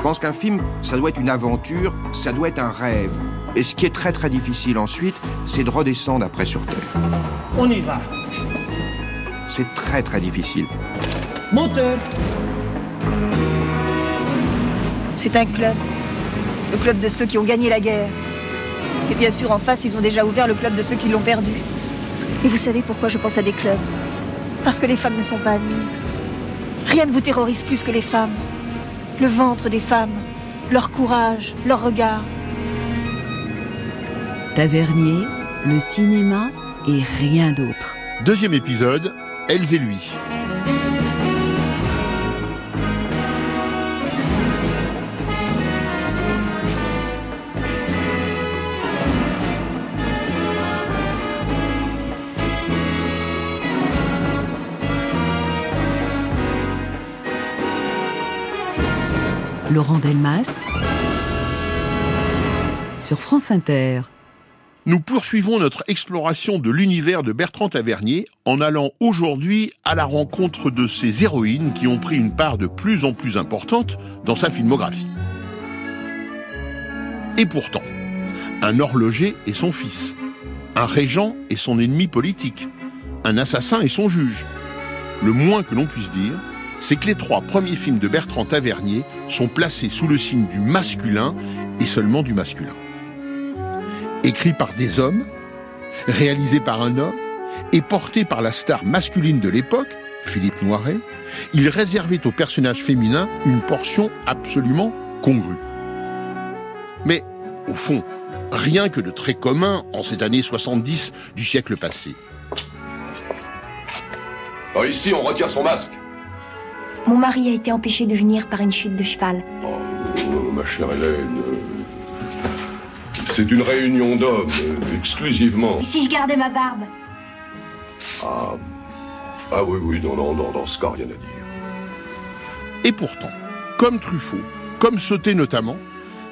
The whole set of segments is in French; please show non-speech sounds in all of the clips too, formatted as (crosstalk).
Je pense qu'un film, ça doit être une aventure, ça doit être un rêve. Et ce qui est très très difficile ensuite, c'est de redescendre après sur Terre. On y va. C'est très très difficile. Moteur. C'est un club. Le club de ceux qui ont gagné la guerre. Et bien sûr, en face, ils ont déjà ouvert le club de ceux qui l'ont perdu. Et vous savez pourquoi je pense à des clubs? Parce que les femmes ne sont pas admises. Rien ne vous terrorise plus que les femmes. Le ventre des femmes, leur courage, leur regard. Tavernier, le cinéma et rien d'autre. Deuxième épisode, Elles et lui. Laurent Delmas sur France Inter. Nous poursuivons notre exploration de l'univers de Bertrand Tavernier en allant aujourd'hui à la rencontre de ces héroïnes qui ont pris une part de plus en plus importante dans sa filmographie. Et pourtant, un horloger et son fils, un régent et son ennemi politique, un assassin et son juge. Le moins que l'on puisse dire, c'est que les trois premiers films de Bertrand Tavernier sont placés sous le signe du masculin et seulement du masculin. Écrit par des hommes, réalisé par un homme et porté par la star masculine de l'époque, Philippe Noiret, il réservait aux personnages féminins une portion absolument congrue. Mais, au fond, rien que de très commun en cette année 70 du siècle passé. Ici, on retire son masque. Mon mari a été empêché de venir par une chute de cheval. Oh, ma chère Hélène, c'est une réunion d'hommes, exclusivement. Et si je gardais ma barbe? Ah, ah oui, oui, non, non, non, dans ce cas, rien à dire. Et pourtant, comme Truffaut, comme Sauté notamment,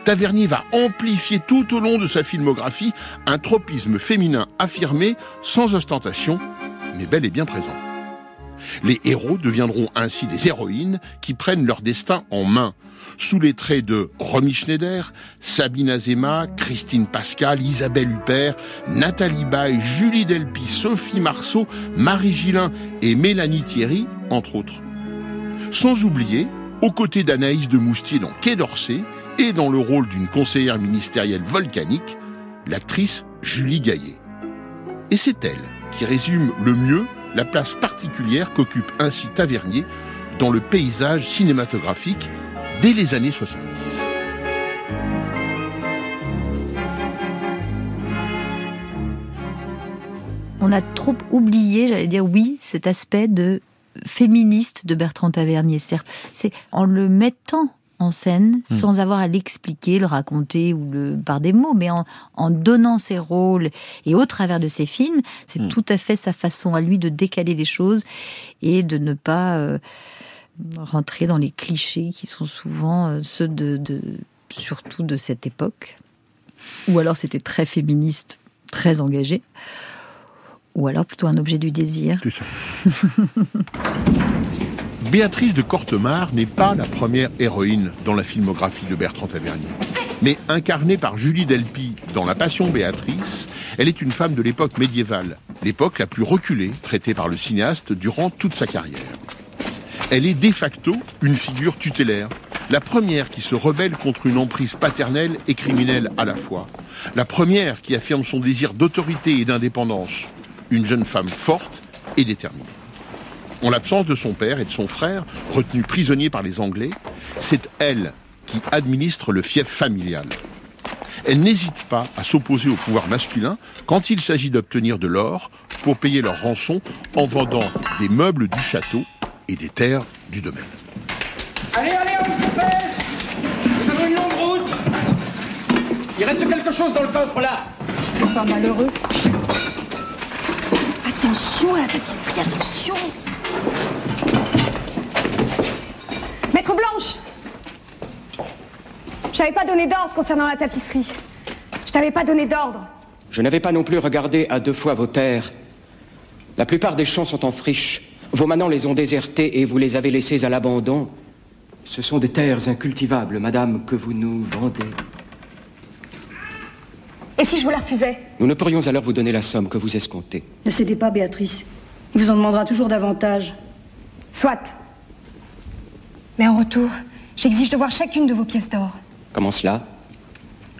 Tavernier va amplifier tout au long de sa filmographie un tropisme féminin affirmé, sans ostentation, mais bel et bien présent. Les héros deviendront ainsi des héroïnes qui prennent leur destin en main, sous les traits de Romy Schneider, Sabine Azema, Christine Pascal, Isabelle Huppert, Nathalie Baye, Julie Delpy, Sophie Marceau, Marie Gillin et Mélanie Thierry, entre autres. Sans oublier, aux côtés d'Anaïs de Moustier dans Quai d'Orsay et dans le rôle d'une conseillère ministérielle volcanique, l'actrice Julie Gaillet. Et c'est elle qui résume le mieux la place particulière qu'occupe ainsi Tavernier dans le paysage cinématographique dès les années 70. On a trop oublié, j'allais dire oui, cet aspect de féministe de Bertrand Tavernier. C'est en le mettant en scène Hmm. sans avoir à l'expliquer, le raconter ou le par des mots, mais en, en donnant ses rôles et au travers de ses films, c'est Hmm. tout à fait sa façon à lui de décaler les choses et de ne pas euh, rentrer dans les clichés qui sont souvent euh, ceux de, de surtout de cette époque. Ou alors c'était très féministe, très engagé. Ou alors plutôt un objet du désir. C'est ça. (laughs) Béatrice de Cortemare n'est pas la première héroïne dans la filmographie de Bertrand Tavernier. Mais incarnée par Julie Delpy dans La Passion Béatrice, elle est une femme de l'époque médiévale, l'époque la plus reculée traitée par le cinéaste durant toute sa carrière. Elle est de facto une figure tutélaire, la première qui se rebelle contre une emprise paternelle et criminelle à la fois, la première qui affirme son désir d'autorité et d'indépendance, une jeune femme forte et déterminée. En l'absence de son père et de son frère, retenus prisonniers par les Anglais, c'est elle qui administre le fief familial. Elle n'hésite pas à s'opposer au pouvoir masculin quand il s'agit d'obtenir de l'or pour payer leur rançon en vendant des meubles du château et des terres du domaine. Allez, allez, on se dépêche Nous avons une longue route Il reste quelque chose dans le coffre, là C'est pas malheureux. Attention à la tapisserie, attention Maître Blanche Je t'avais pas donné d'ordre concernant la tapisserie. Je t'avais pas donné d'ordre. Je n'avais pas non plus regardé à deux fois vos terres. La plupart des champs sont en friche. Vos manants les ont désertés et vous les avez laissés à l'abandon. Ce sont des terres incultivables, madame, que vous nous vendez. Et si je vous la refusais? Nous ne pourrions alors vous donner la somme que vous escomptez. Ne cédez pas, Béatrice. Il vous en demandera toujours davantage. Soit. Mais en retour, j'exige de voir chacune de vos pièces d'or. Comment cela?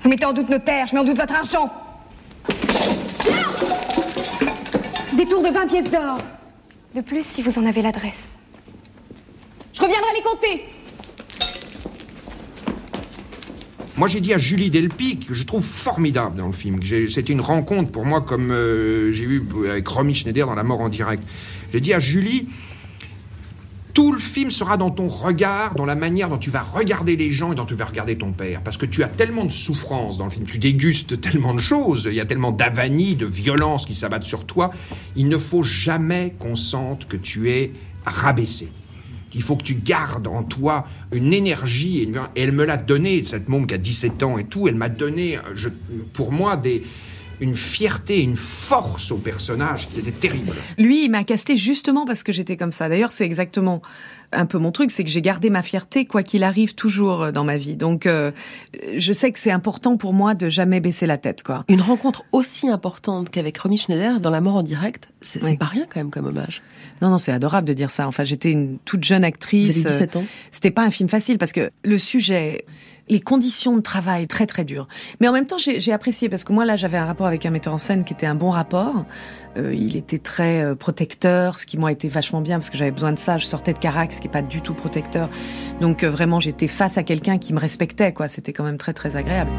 Vous mettez en doute nos terres, je mets en doute votre argent. Des tours de 20 pièces d'or. De plus, si vous en avez l'adresse. Je reviendrai les compter. Moi, j'ai dit à Julie Delpy, que je trouve formidable dans le film. C'était une rencontre pour moi, comme euh, j'ai eu avec Romy Schneider dans La mort en direct. J'ai dit à Julie, tout le film sera dans ton regard, dans la manière dont tu vas regarder les gens et dont tu vas regarder ton père. Parce que tu as tellement de souffrance dans le film, tu dégustes tellement de choses, il y a tellement d'avanie, de violence qui s'abattent sur toi. Il ne faut jamais qu'on sente que tu es rabaissé. Il faut que tu gardes en toi une énergie. Et, elle me l'a donné, cette môme qui a 17 ans et tout. Elle m'a donné, je- pour moi, des, une fierté, une force au personnage qui était terrible. Lui, il m'a casté justement parce que j'étais comme ça. D'ailleurs, c'est exactement un peu mon truc, c'est que j'ai gardé ma fierté quoi qu'il arrive toujours euh, dans ma vie. Donc, euh, je sais que c'est important pour moi de jamais baisser la tête, quoi. Une rencontre aussi importante qu'avec Romy Schneider dans La mort en direct, c'est c'est Oui. pas rien quand même comme hommage. Non, non, c'est adorable de dire ça. Enfin, j'étais une toute jeune actrice. Vous avez 17 ans. Euh, C'était pas un film facile parce que le sujet, les conditions de travail très très dures. Mais en même temps, j'ai apprécié parce que moi là, j'avais un rapport avec un metteur en scène qui était un bon rapport. Euh, il était très euh, protecteur, ce qui m'a été vachement bien parce que j'avais besoin de ça. Je sortais de Carax, qui est pas du tout protecteur. Donc euh, vraiment, j'étais face à quelqu'un qui me respectait. Quoi, c'était quand même très très agréable.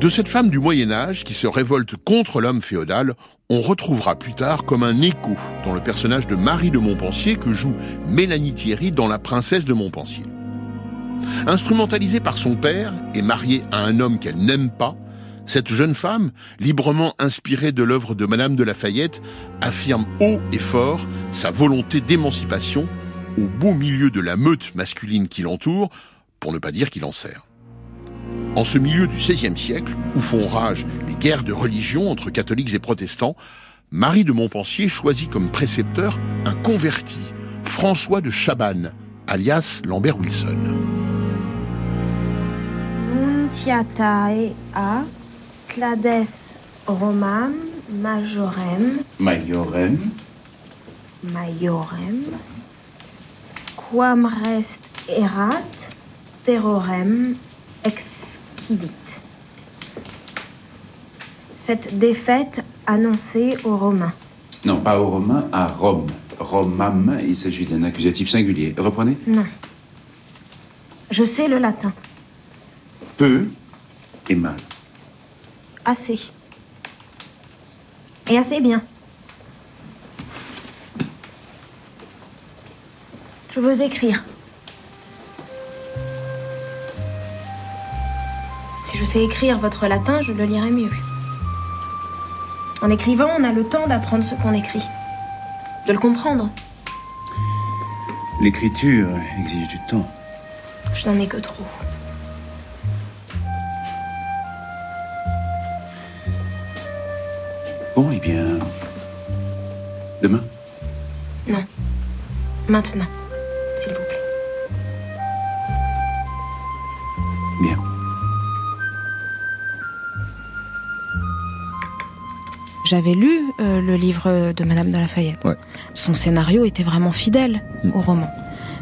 De cette femme du Moyen Âge qui se révolte contre l'homme féodal, on retrouvera plus tard comme un écho dans le personnage de Marie de Montpensier que joue Mélanie Thierry dans La Princesse de Montpensier. Instrumentalisée par son père et mariée à un homme qu'elle n'aime pas, cette jeune femme, librement inspirée de l'œuvre de Madame de Lafayette, affirme haut et fort sa volonté d'émancipation au beau milieu de la meute masculine qui l'entoure, pour ne pas dire qui l'en sert. En ce milieu du XVIe siècle, où font rage les guerres de religion entre catholiques et protestants, Marie de Montpensier choisit comme précepteur un converti, François de Chabannes, alias Lambert Wilson. Nuntiatae a clades romam majorem. Majorem, maiorem quam rest erat terrorem excidit. Cette défaite annoncée aux Romains. non pas aux Romains, à Rome. Romam, il s'agit d'un accusatif singulier. Reprenez Non. Je sais le latin. Peu et mal. Assez. Et assez bien. Je veux écrire. Je sais écrire votre latin, je le lirai mieux. En écrivant, on a le temps d'apprendre ce qu'on écrit. De le comprendre. L'écriture exige du temps. Je n'en ai que trop. Bon, eh bien. Demain? Non. Maintenant, J'avais lu euh, le livre de Madame de Lafayette. Son scénario était vraiment fidèle au roman.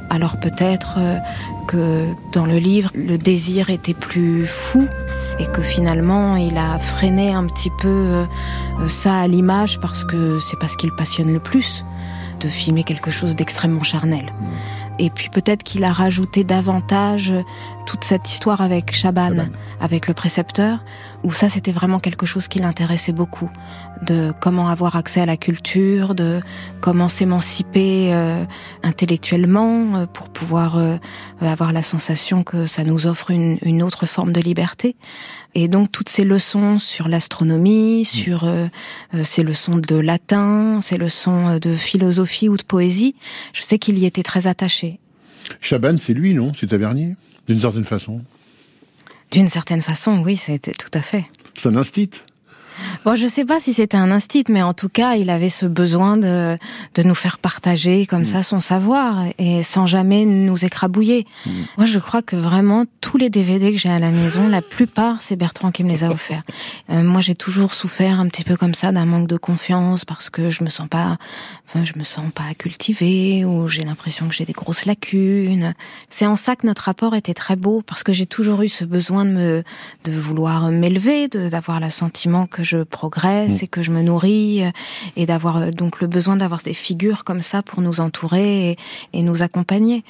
Alors peut-être euh, que dans le livre, le désir était plus fou et que finalement il a freiné un petit peu euh, ça à l'image parce que c'est pas ce qui le passionne le plus de filmer quelque chose d'extrêmement charnel. Et puis peut-être qu'il a rajouté davantage toute cette histoire avec Chaban, avec le précepteur, où ça c'était vraiment quelque chose qui l'intéressait beaucoup, de comment avoir accès à la culture, de comment s'émanciper euh, intellectuellement euh, pour pouvoir euh, avoir la sensation que ça nous offre une, une autre forme de liberté. Et donc toutes ces leçons sur l'astronomie, sur euh, euh, ces leçons de latin, ces leçons de philosophie ou de poésie, je sais qu'il y était très attaché. Chabannes, c'est lui, non? C'est Tavernier? D'une certaine façon? D'une certaine façon, oui, c'était tout à fait. C'est un instit. Bon, je sais pas si c'était un instinct, mais en tout cas, il avait ce besoin de, de nous faire partager comme mm. ça son savoir et sans jamais nous écrabouiller. Mm. Moi, je crois que vraiment tous les DVD que j'ai à la maison, la plupart, c'est Bertrand qui me les a offerts. Euh, moi, j'ai toujours souffert un petit peu comme ça d'un manque de confiance parce que je me sens pas, enfin, je me sens pas cultivée ou j'ai l'impression que j'ai des grosses lacunes. C'est en ça que notre rapport était très beau parce que j'ai toujours eu ce besoin de me, de vouloir m'élever, d'avoir le sentiment que je progresse mm. et que je me nourris euh, et d'avoir euh, donc le besoin d'avoir des figures comme ça pour nous entourer et, nous accompagner.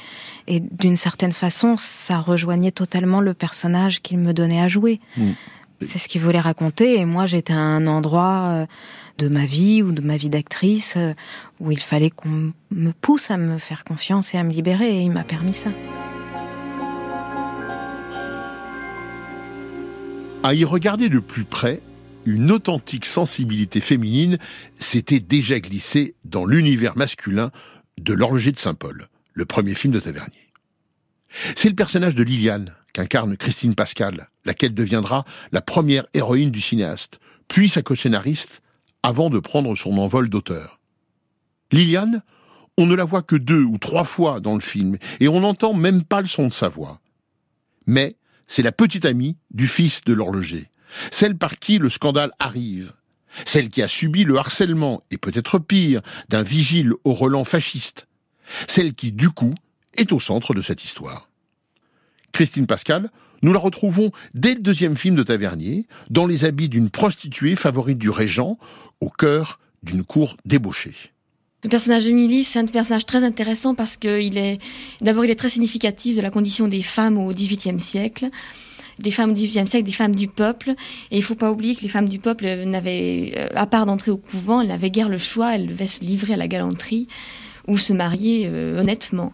Et d'une certaine façon, ça rejoignait totalement le personnage qu'il me donnait à jouer. Mm. C'est ce qu'il voulait raconter et moi j'étais à un endroit euh, de ma vie ou de ma vie d'actrice où il fallait qu'on me pousse à me faire confiance et à me libérer et il m'a permis ça. À y regarder de plus près, une authentique sensibilité féminine s'était déjà glissée dans l'univers masculin de l'horloger de Saint-Paul, le premier film de Tavernier. C'est le personnage de Liliane qu'incarne Christine Pascal, laquelle deviendra la première héroïne du cinéaste, puis sa co-scénariste, avant de prendre son envol d'auteur. Liliane, on ne la voit que deux ou trois fois dans le film, et on n'entend même pas le son de sa voix. Mais c'est la petite amie du fils de l'horloger, celle par qui le scandale arrive, celle qui a subi le harcèlement, et peut-être pire, d'un vigile au relent fasciste, celle qui, du coup, est au centre de cette histoire. Christine Pascal, nous la retrouvons dès le deuxième film de Tavernier, dans les habits d'une prostituée favorite du régent, au cœur d'une cour débauchée. Le personnage d'Emilie, c'est un personnage très intéressant parce qu'il est, d'abord, il est très significatif de la condition des femmes au XVIIIe siècle des femmes du XVIIIe siècle, des femmes du peuple. Et il faut pas oublier que les femmes du peuple n'avaient, euh, à part d'entrer au couvent, elles n'avaient guère le choix, elles devaient se livrer à la galanterie ou se marier euh, honnêtement.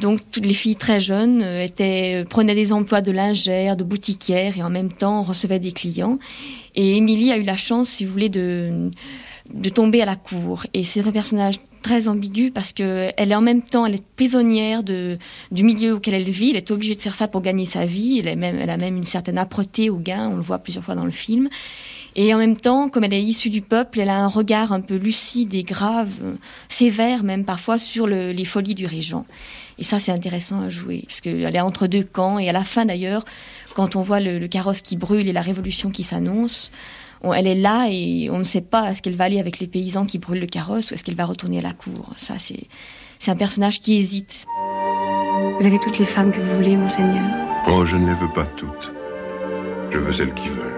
Donc toutes les filles très jeunes euh, étaient prenaient des emplois de lingère, de boutiquière et en même temps recevaient des clients. Et Émilie a eu la chance, si vous voulez, de de tomber à la cour. Et c'est un personnage très ambigu parce que elle est en même temps, elle est prisonnière de, du milieu auquel elle vit. Elle est obligée de faire ça pour gagner sa vie. Elle, est même, elle a même une certaine âpreté au gain. On le voit plusieurs fois dans le film. Et en même temps, comme elle est issue du peuple, elle a un regard un peu lucide et grave, sévère même parfois sur les folies du régent. Et ça, c'est intéressant à jouer, parce qu'elle est entre deux camps. Et à la fin, d'ailleurs, quand on voit le carrosse qui brûle et la révolution qui s'annonce, elle est là et on ne sait pas est-ce qu'elle va aller avec les paysans qui brûlent le carrosse ou est-ce qu'elle va retourner à la cour? Ça, c'est, c'est un personnage qui hésite. Vous avez toutes les femmes que vous voulez, monseigneur. Oh, je ne les veux pas toutes. Je veux celles qui veulent.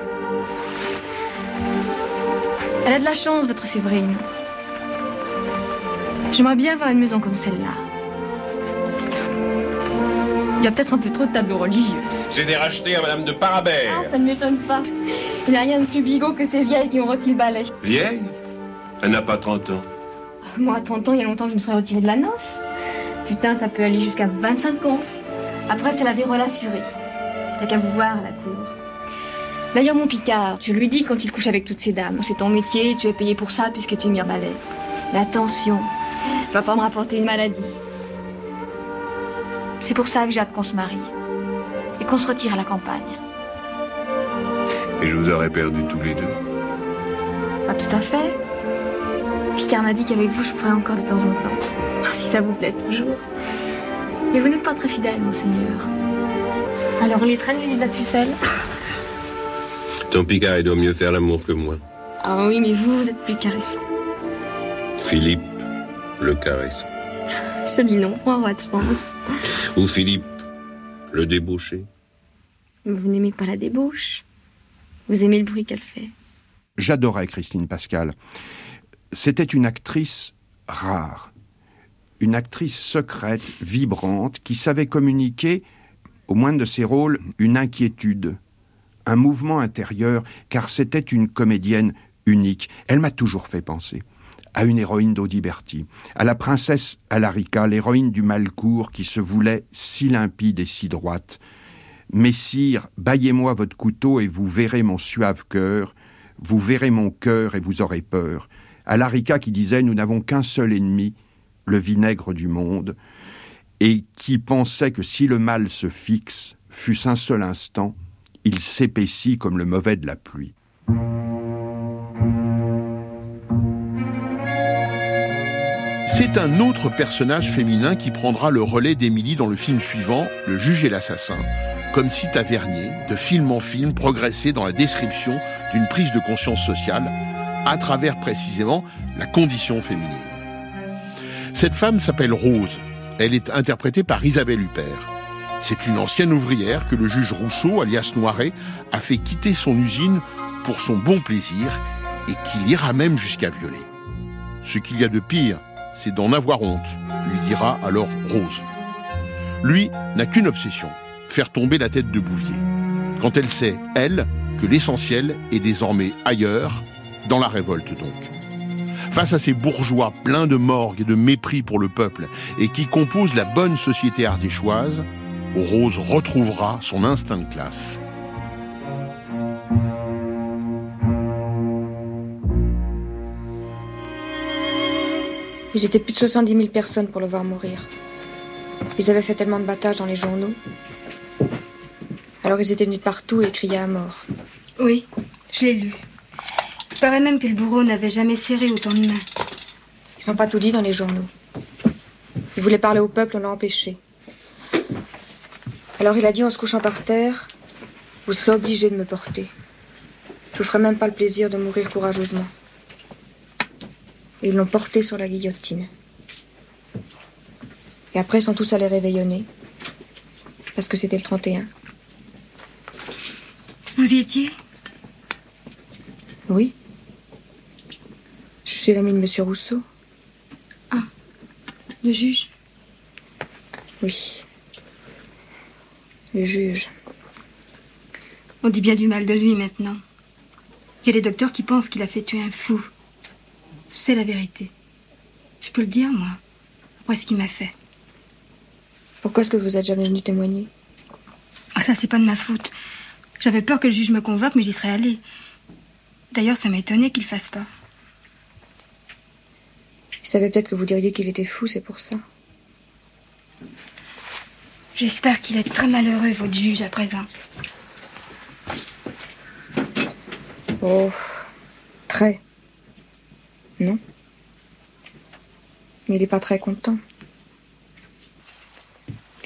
Elle a de la chance, votre Séverine. J'aimerais bien avoir une maison comme celle-là. Il y a peut-être un peu trop de tableaux religieux. Je les ai rachetés à Madame de Parabère. Ah, ça ne m'étonne pas. Il n'y a rien de plus bigot que ces vieilles qui ont rôti le balai. Vieille Elle n'a pas 30 ans. Moi, à 30 ans, il y a longtemps que je me serais retirée de la noce. Putain, ça peut aller jusqu'à 25 ans. Après, c'est la vérole assurée. T'as qu'à vous voir à la cour. D'ailleurs, mon Picard, je lui dis quand il couche avec toutes ces dames, c'est ton métier, tu es payé pour ça puisque tu es mire-balai. Mais attention, tu vas pas me rapporter une maladie. C'est pour ça que j'ai hâte qu'on se marie. Qu'on se retire à la campagne. Et je vous aurais perdu tous les deux Pas tout à fait. Picard m'a dit qu'avec vous, je pourrais encore de temps en temps. Ah, si ça vous plaît toujours. Mais vous n'êtes pas très fidèle, monseigneur. Alors on les traîne les de la pucelle Ton Picard, il doit mieux faire l'amour que moi. Ah oui, mais vous, vous êtes plus caressant. Philippe, le caressant. Joli nom, roi de France. Ou Philippe, le débauché. Vous n'aimez pas la débauche Vous aimez le bruit qu'elle fait J'adorais Christine Pascal. C'était une actrice rare, une actrice secrète, vibrante, qui savait communiquer, au moindre de ses rôles, une inquiétude, un mouvement intérieur, car c'était une comédienne unique. Elle m'a toujours fait penser à une héroïne d'Audiberti, à la princesse Alarica, l'héroïne du Malcourt qui se voulait si limpide et si droite. Messire, baillez-moi votre couteau et vous verrez mon suave cœur, vous verrez mon cœur et vous aurez peur. Alarica qui disait Nous n'avons qu'un seul ennemi, le vinaigre du monde, et qui pensait que si le mal se fixe, fût-ce un seul instant, il s'épaissit comme le mauvais de la pluie. C'est un autre personnage féminin qui prendra le relais d'Émilie dans le film suivant, Le juge et l'assassin comme si Tavernier, de film en film, progressait dans la description d'une prise de conscience sociale, à travers précisément la condition féminine. Cette femme s'appelle Rose. Elle est interprétée par Isabelle Huppert. C'est une ancienne ouvrière que le juge Rousseau, alias Noiret, a fait quitter son usine pour son bon plaisir et qu'il ira même jusqu'à violer. Ce qu'il y a de pire, c'est d'en avoir honte, lui dira alors Rose. Lui n'a qu'une obsession, faire tomber la tête de Bouvier. Quand elle sait, elle, que l'essentiel est désormais ailleurs, dans la révolte donc. Face à ces bourgeois pleins de morgue et de mépris pour le peuple et qui composent la bonne société ardéchoise, Rose retrouvera son instinct de classe. Ils étaient plus de 70 000 personnes pour le voir mourir. Ils avaient fait tellement de battages dans les journaux. Alors ils étaient venus de partout et criaient à mort. Oui, je l'ai lu. Il paraît même que le bourreau n'avait jamais serré autant de mains. Ils n'ont pas tout dit dans les journaux. Il voulait parler au peuple, on l'a empêché. Alors il a dit en se couchant par terre Vous serez obligé de me porter. Je vous ferai même pas le plaisir de mourir courageusement. Et ils l'ont porté sur la guillotine. Et après, ils sont tous allés réveillonner. Parce que c'était le 31. Vous y étiez? Oui. Je suis l'amie de Monsieur Rousseau. Ah, le juge Oui. Le juge. On dit bien du mal de lui maintenant. Il y a des docteurs qui pensent qu'il a fait tuer un fou. C'est la vérité. Je peux le dire, moi. Après ce qu'il m'a fait. Pourquoi est-ce que vous êtes jamais venu témoigner? Ah, ça, c'est pas de ma faute. J'avais peur que le juge me convoque, mais j'y serais allée. D'ailleurs, ça m'a étonné qu'il fasse pas. Il savait peut-être que vous diriez qu'il était fou, c'est pour ça. J'espère qu'il est très malheureux, votre juge, à présent. Oh, très. Non. Mais il n'est pas très content.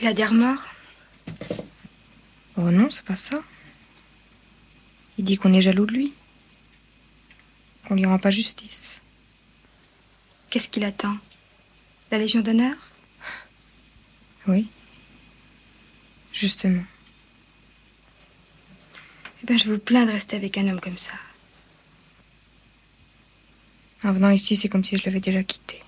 Il a des remords Oh non, c'est pas ça. Il dit qu'on est jaloux de lui. Qu'on lui rend pas justice. Qu'est-ce qu'il attend? La Légion d'honneur? Oui. Justement. Eh bien, je vous plains de rester avec un homme comme ça. En venant ici, c'est comme si je l'avais déjà quitté.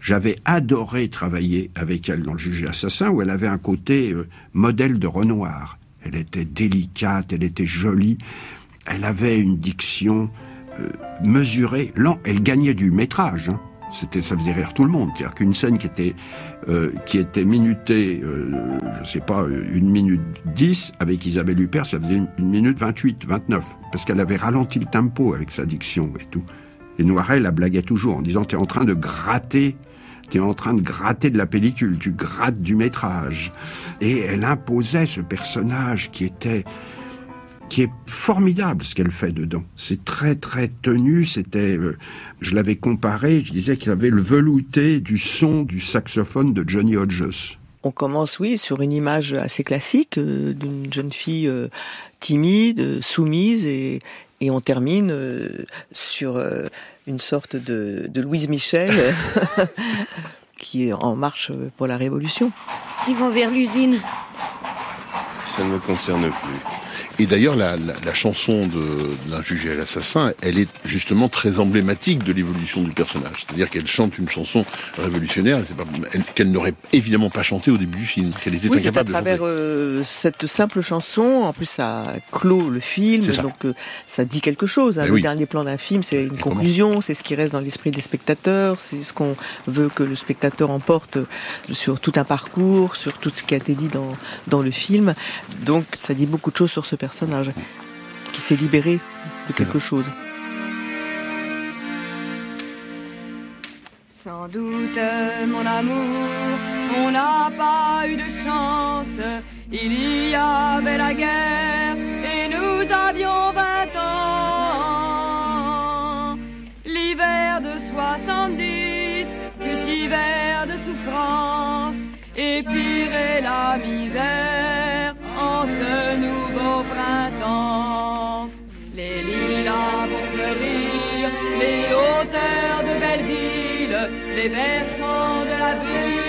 J'avais adoré travailler avec elle dans le juge et assassin, où elle avait un côté euh, modèle de Renoir. Elle était délicate, elle était jolie, elle avait une diction euh, mesurée. Lent, elle gagnait du métrage. Hein. C'était, ça faisait rire tout le monde. C'est-à-dire qu'une scène qui était euh, qui était minutée, euh, je sais pas, une minute dix avec Isabelle Huppert, ça faisait une, une minute 28, 29, parce qu'elle avait ralenti le tempo avec sa diction et tout. Et Noiret la blaguait toujours en disant t'es en train de gratter tu es en train de gratter de la pellicule, tu grattes du métrage. Et elle imposait ce personnage qui était qui est formidable ce qu'elle fait dedans. C'est très très tenu, c'était euh, je l'avais comparé, je disais qu'il avait le velouté du son du saxophone de Johnny Hodges. On commence, oui, sur une image assez classique euh, d'une jeune fille euh, timide, soumise, et, et on termine euh, sur euh, une sorte de, de Louise Michel (laughs) qui est en marche pour la Révolution. Ils vont vers l'usine. Ça ne me concerne plus. Et d'ailleurs, la, la, la, chanson de, de l'un jugé à l'assassin, elle est justement très emblématique de l'évolution du personnage. C'est-à-dire qu'elle chante une chanson révolutionnaire qu'elle n'aurait évidemment pas chanté au début du film, qu'elle était oui, incapable à travers euh, cette simple chanson, en plus ça clôt le film, donc euh, ça dit quelque chose. Hein. Le oui. dernier plan d'un film, c'est une conclusion, c'est ce qui reste dans l'esprit des spectateurs, c'est ce qu'on veut que le spectateur emporte sur tout un parcours, sur tout ce qui a été dit dans, dans le film. Donc ça dit beaucoup de choses sur ce personnage qui s'est libéré de quelque chose. Sans doute, mon amour, on n'a pas eu de chance. Il y avait la guerre et nous avions 20 ans. L'hiver de soixante-dix fut hiver de souffrance et pire est la misère ce nouveau printemps. Les lilas vont fleurir, les hauteurs de Belleville, les versants de la butte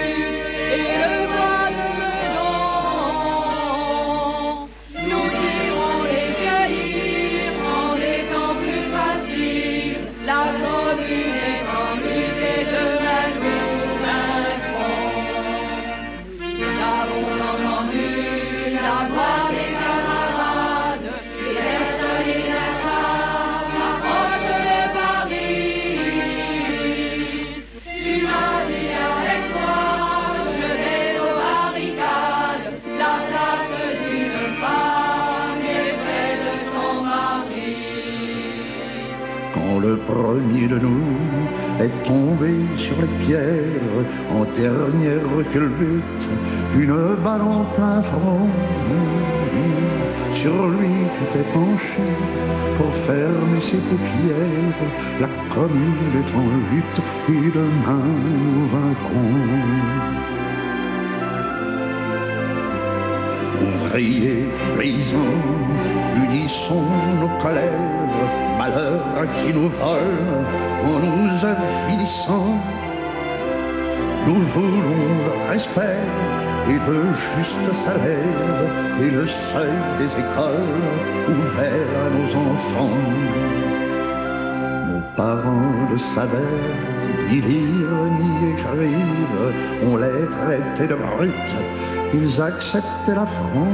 premier de nous est tombé sur les pierres en dernière culbute, une balle en plein front. Sur lui tu t'es penché pour fermer ses paupières. La commune est en lutte et demain nous vaincrons. Ouvriers, paysans, unissons nos colères, malheur qui nous vole en nous affilissant. Nous voulons le respect et de juste salaire et le seuil des écoles ouvert à nos enfants. Nos parents le savaient, ni lire ni écrire, on les traitait de brutes, ils acceptaient l'affront.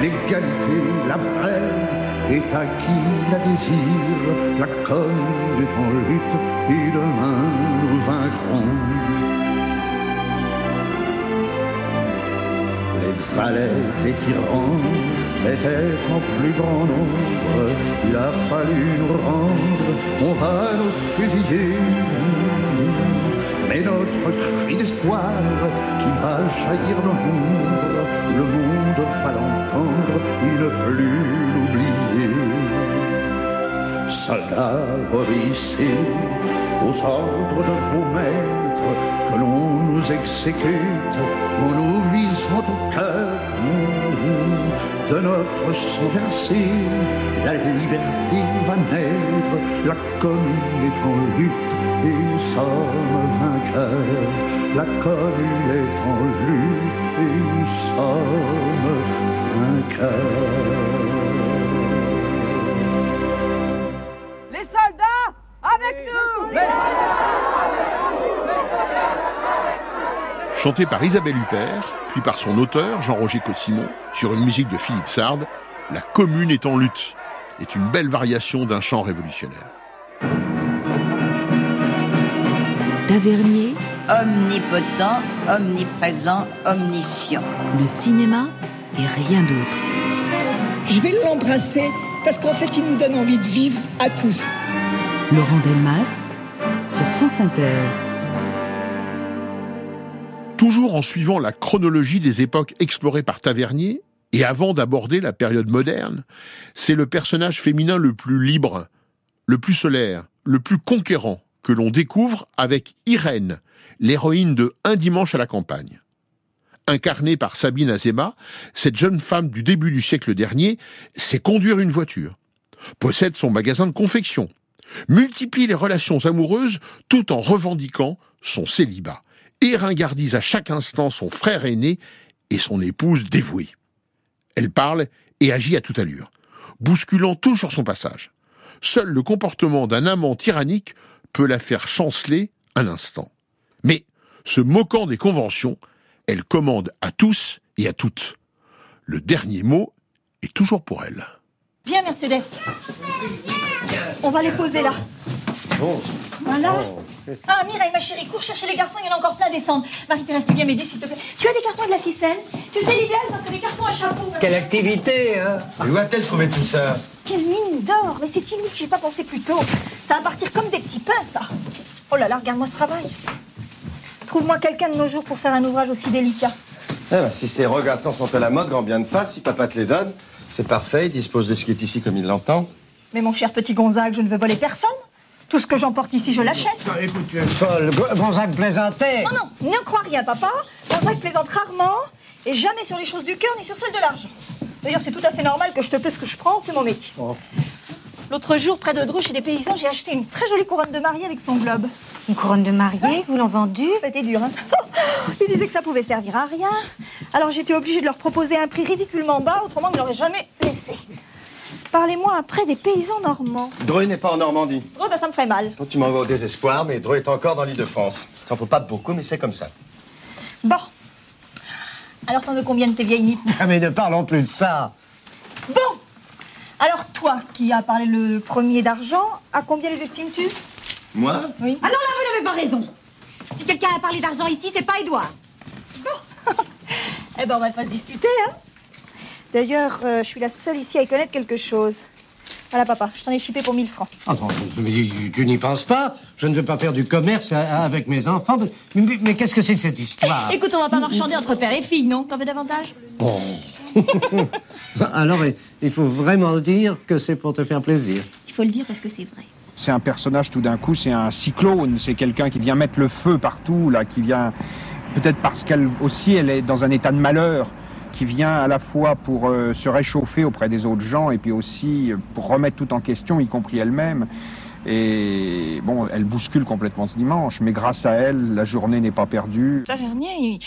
L'égalité, la vraie, est à qui la désire, la commune est en lutte et demain nous vaincrons. Les valets des tyrans étaient en plus grand nombre. Il a fallu nous rendre, on va nous fusiller. Mais notre cri d'espoir qui va jaillir de l'ombre, le monde va l'entendre et ne plus l'oublier. Soldats, obéissez aux ordres de vos maîtres, que l'on nous exécute en nous visant au cœur. De notre sang versé, la liberté va naître, la commune est en lutte et nous sommes vainqueurs. La commune est en lutte et nous sommes vainqueurs. Chanté par Isabelle Huppert, puis par son auteur, Jean-Roger Cossimon, sur une musique de Philippe Sard, La commune est en lutte est une belle variation d'un chant révolutionnaire. Tavernier, Omnipotent, omniprésent, omniscient. le cinéma et rien d'autre. Je vais l'embrasser parce qu'en fait, il nous donne envie de vivre à tous. Laurent Delmas sur France Inter. Toujours en suivant la chronologie des époques explorées par Tavernier, et avant d'aborder la période moderne, c'est le personnage féminin le plus libre, le plus solaire, le plus conquérant que l'on découvre avec Irène, l'héroïne de Un dimanche à la campagne. Incarnée par Sabine Azema, cette jeune femme du début du siècle dernier sait conduire une voiture, possède son magasin de confection, multiplie les relations amoureuses tout en revendiquant son célibat et ringardise à chaque instant son frère aîné et son épouse dévouée. Elle parle et agit à toute allure, bousculant tout sur son passage. Seul le comportement d'un amant tyrannique peut la faire chanceler un instant. Mais, se moquant des conventions, elle commande à tous et à toutes. Le dernier mot est toujours pour elle. Viens, Mercedes. On va les poser là. Voilà. Ah, Mireille, ma chérie, cours chercher les garçons, il y en a encore plein à descendre. Marie-Thérèse, tu viens m'aider, s'il te plaît. Tu as des cartons et de la ficelle? Tu sais, l'idéal, ça serait des cartons à chapeau. Quelle activité, hein? Et où a-t-elle trouvé tout ça? Quelle mine d'or Mais c'est inutile, j'y ai pas pensé plus tôt. Ça va partir comme des petits pains, ça. Oh là là, regarde-moi ce travail. Trouve-moi quelqu'un de nos jours pour faire un ouvrage aussi délicat. Eh ben, Si ces regartants sont à la mode, grand bien de face, si papa te les donne, c'est parfait, il dispose de ce qui est ici comme il l'entend. Mais mon cher petit Gonzague, je ne veux voler personne. Tout ce que j'emporte ici, je l'achète. Écoute, tu es folle. Gonzague plaisantait. Non, non, ne crois rien, papa. Gonzague plaisante rarement et jamais sur les choses du cœur ni sur celles de l'argent. D'ailleurs, c'est tout à fait normal que je te paie ce que je prends, c'est mon métier. L'autre jour, près de Dreux, chez des paysans, j'ai acheté une très jolie couronne de mariée avec son globe. Une couronne de mariée Vous l'ont vendue? C'était dur, hein (laughs) Ils disaient que ça pouvait servir à rien. Alors j'étais obligée de leur proposer un prix ridiculement bas, autrement ils ne l'auraient jamais laissé. Parlez-moi après des paysans normands. Dreux n'est pas en Normandie. Dreux, bah, ça me ferait mal. Toi, tu m'envoies au désespoir, mais Dreux est encore dans l'île de France. Ça en faut pas beaucoup, mais c'est comme ça. Bon. Alors t'en veux combien de tes vieilles nippes Ah, mais ne parlons plus de ça. Bon Alors toi, qui as parlé le premier d'argent, à combien les estimes-tu? Moi? Oui. Ah non, là, vous n'avez pas raison. Si quelqu'un a parlé d'argent ici, c'est pas Édouard. (laughs) Eh ben, on va pas se disputer, hein. D'ailleurs, euh, je suis la seule ici à y connaître quelque chose. Voilà, papa, je t'en ai chippé pour 1000 francs. Attends, mais tu n'y penses pas? Je ne veux pas faire du commerce euh, avec mes enfants. Mais, mais- mais qu'est-ce que c'est que cette histoire? Écoute, on va pas marchander entre père et fille, non? T'en veux davantage? Bon. (laughs) Alors, il- il faut vraiment dire que c'est pour te faire plaisir. Il faut le dire parce que c'est vrai. C'est un personnage tout d'un coup, c'est un cyclone, c'est quelqu'un qui vient mettre le feu partout, là, qui vient, peut-être parce qu'elle aussi, elle est dans un état de malheur, qui vient à la fois pour euh, se réchauffer auprès des autres gens et puis aussi euh, pour remettre tout en question, y compris elle-même. Et bon, elle bouscule complètement ce dimanche, mais grâce à elle, la journée n'est pas perdue. Tavernier, il,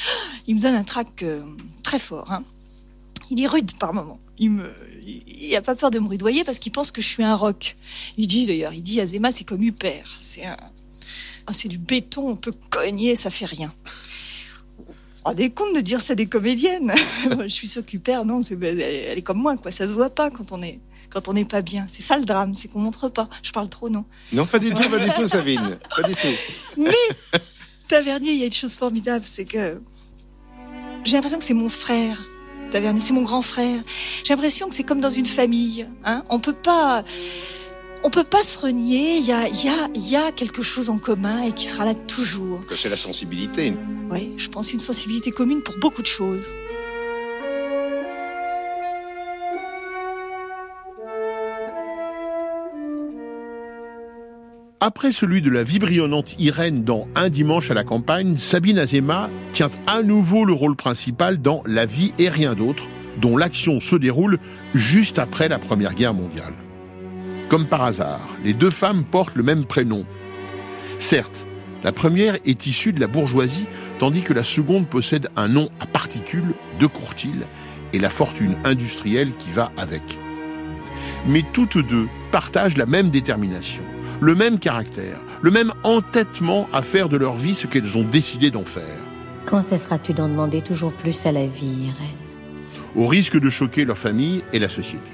il me donne un trac euh, très fort. hein. Il est rude par moments. Il me, il a pas peur de me rudoyer parce qu'il pense que je suis un roc. Il dit d'ailleurs, il dit Azema, c'est comme Huppert. C'est ah, c'est du béton, on peut cogner, ça fait rien. Oh, des comptes de dire ça des comédiennes. (laughs) je suis sûre qu'Huppert, non, c'est, elle, elle est comme moi, quoi. Ça se voit pas quand on est, quand on n'est pas bien. C'est ça le drame, c'est qu'on montre pas. Je parle trop, non. Non, pas du tout, pas du tout, Savine. Pas du tout. Mais Tavernier, il y a une chose formidable, c'est que j'ai l'impression que c'est mon frère. Tavernier, c'est mon grand frère. J'ai l'impression que c'est comme dans une famille. Hein on peut pas, on peut pas se renier. Il y a, il y a, il y a quelque chose en commun et qui sera là toujours. Que c'est la sensibilité. Oui, je pense une sensibilité commune pour beaucoup de choses. Après celui de la vibrionnante Irène dans Un dimanche à la campagne, Sabine Azema tient à nouveau le rôle principal dans La vie et rien d'autre, dont l'action se déroule juste après la Première Guerre mondiale. Comme par hasard, les deux femmes portent le même prénom. Certes, la première est issue de la bourgeoisie, tandis que la seconde possède un nom à particules, de Courtil, et la fortune industrielle qui va avec. Mais toutes deux partagent la même détermination, le même caractère, le même entêtement à faire de leur vie ce qu'elles ont décidé d'en faire. Quand cesseras-tu d'en demander toujours plus à la vie, Irène au risque de choquer leur famille et la société.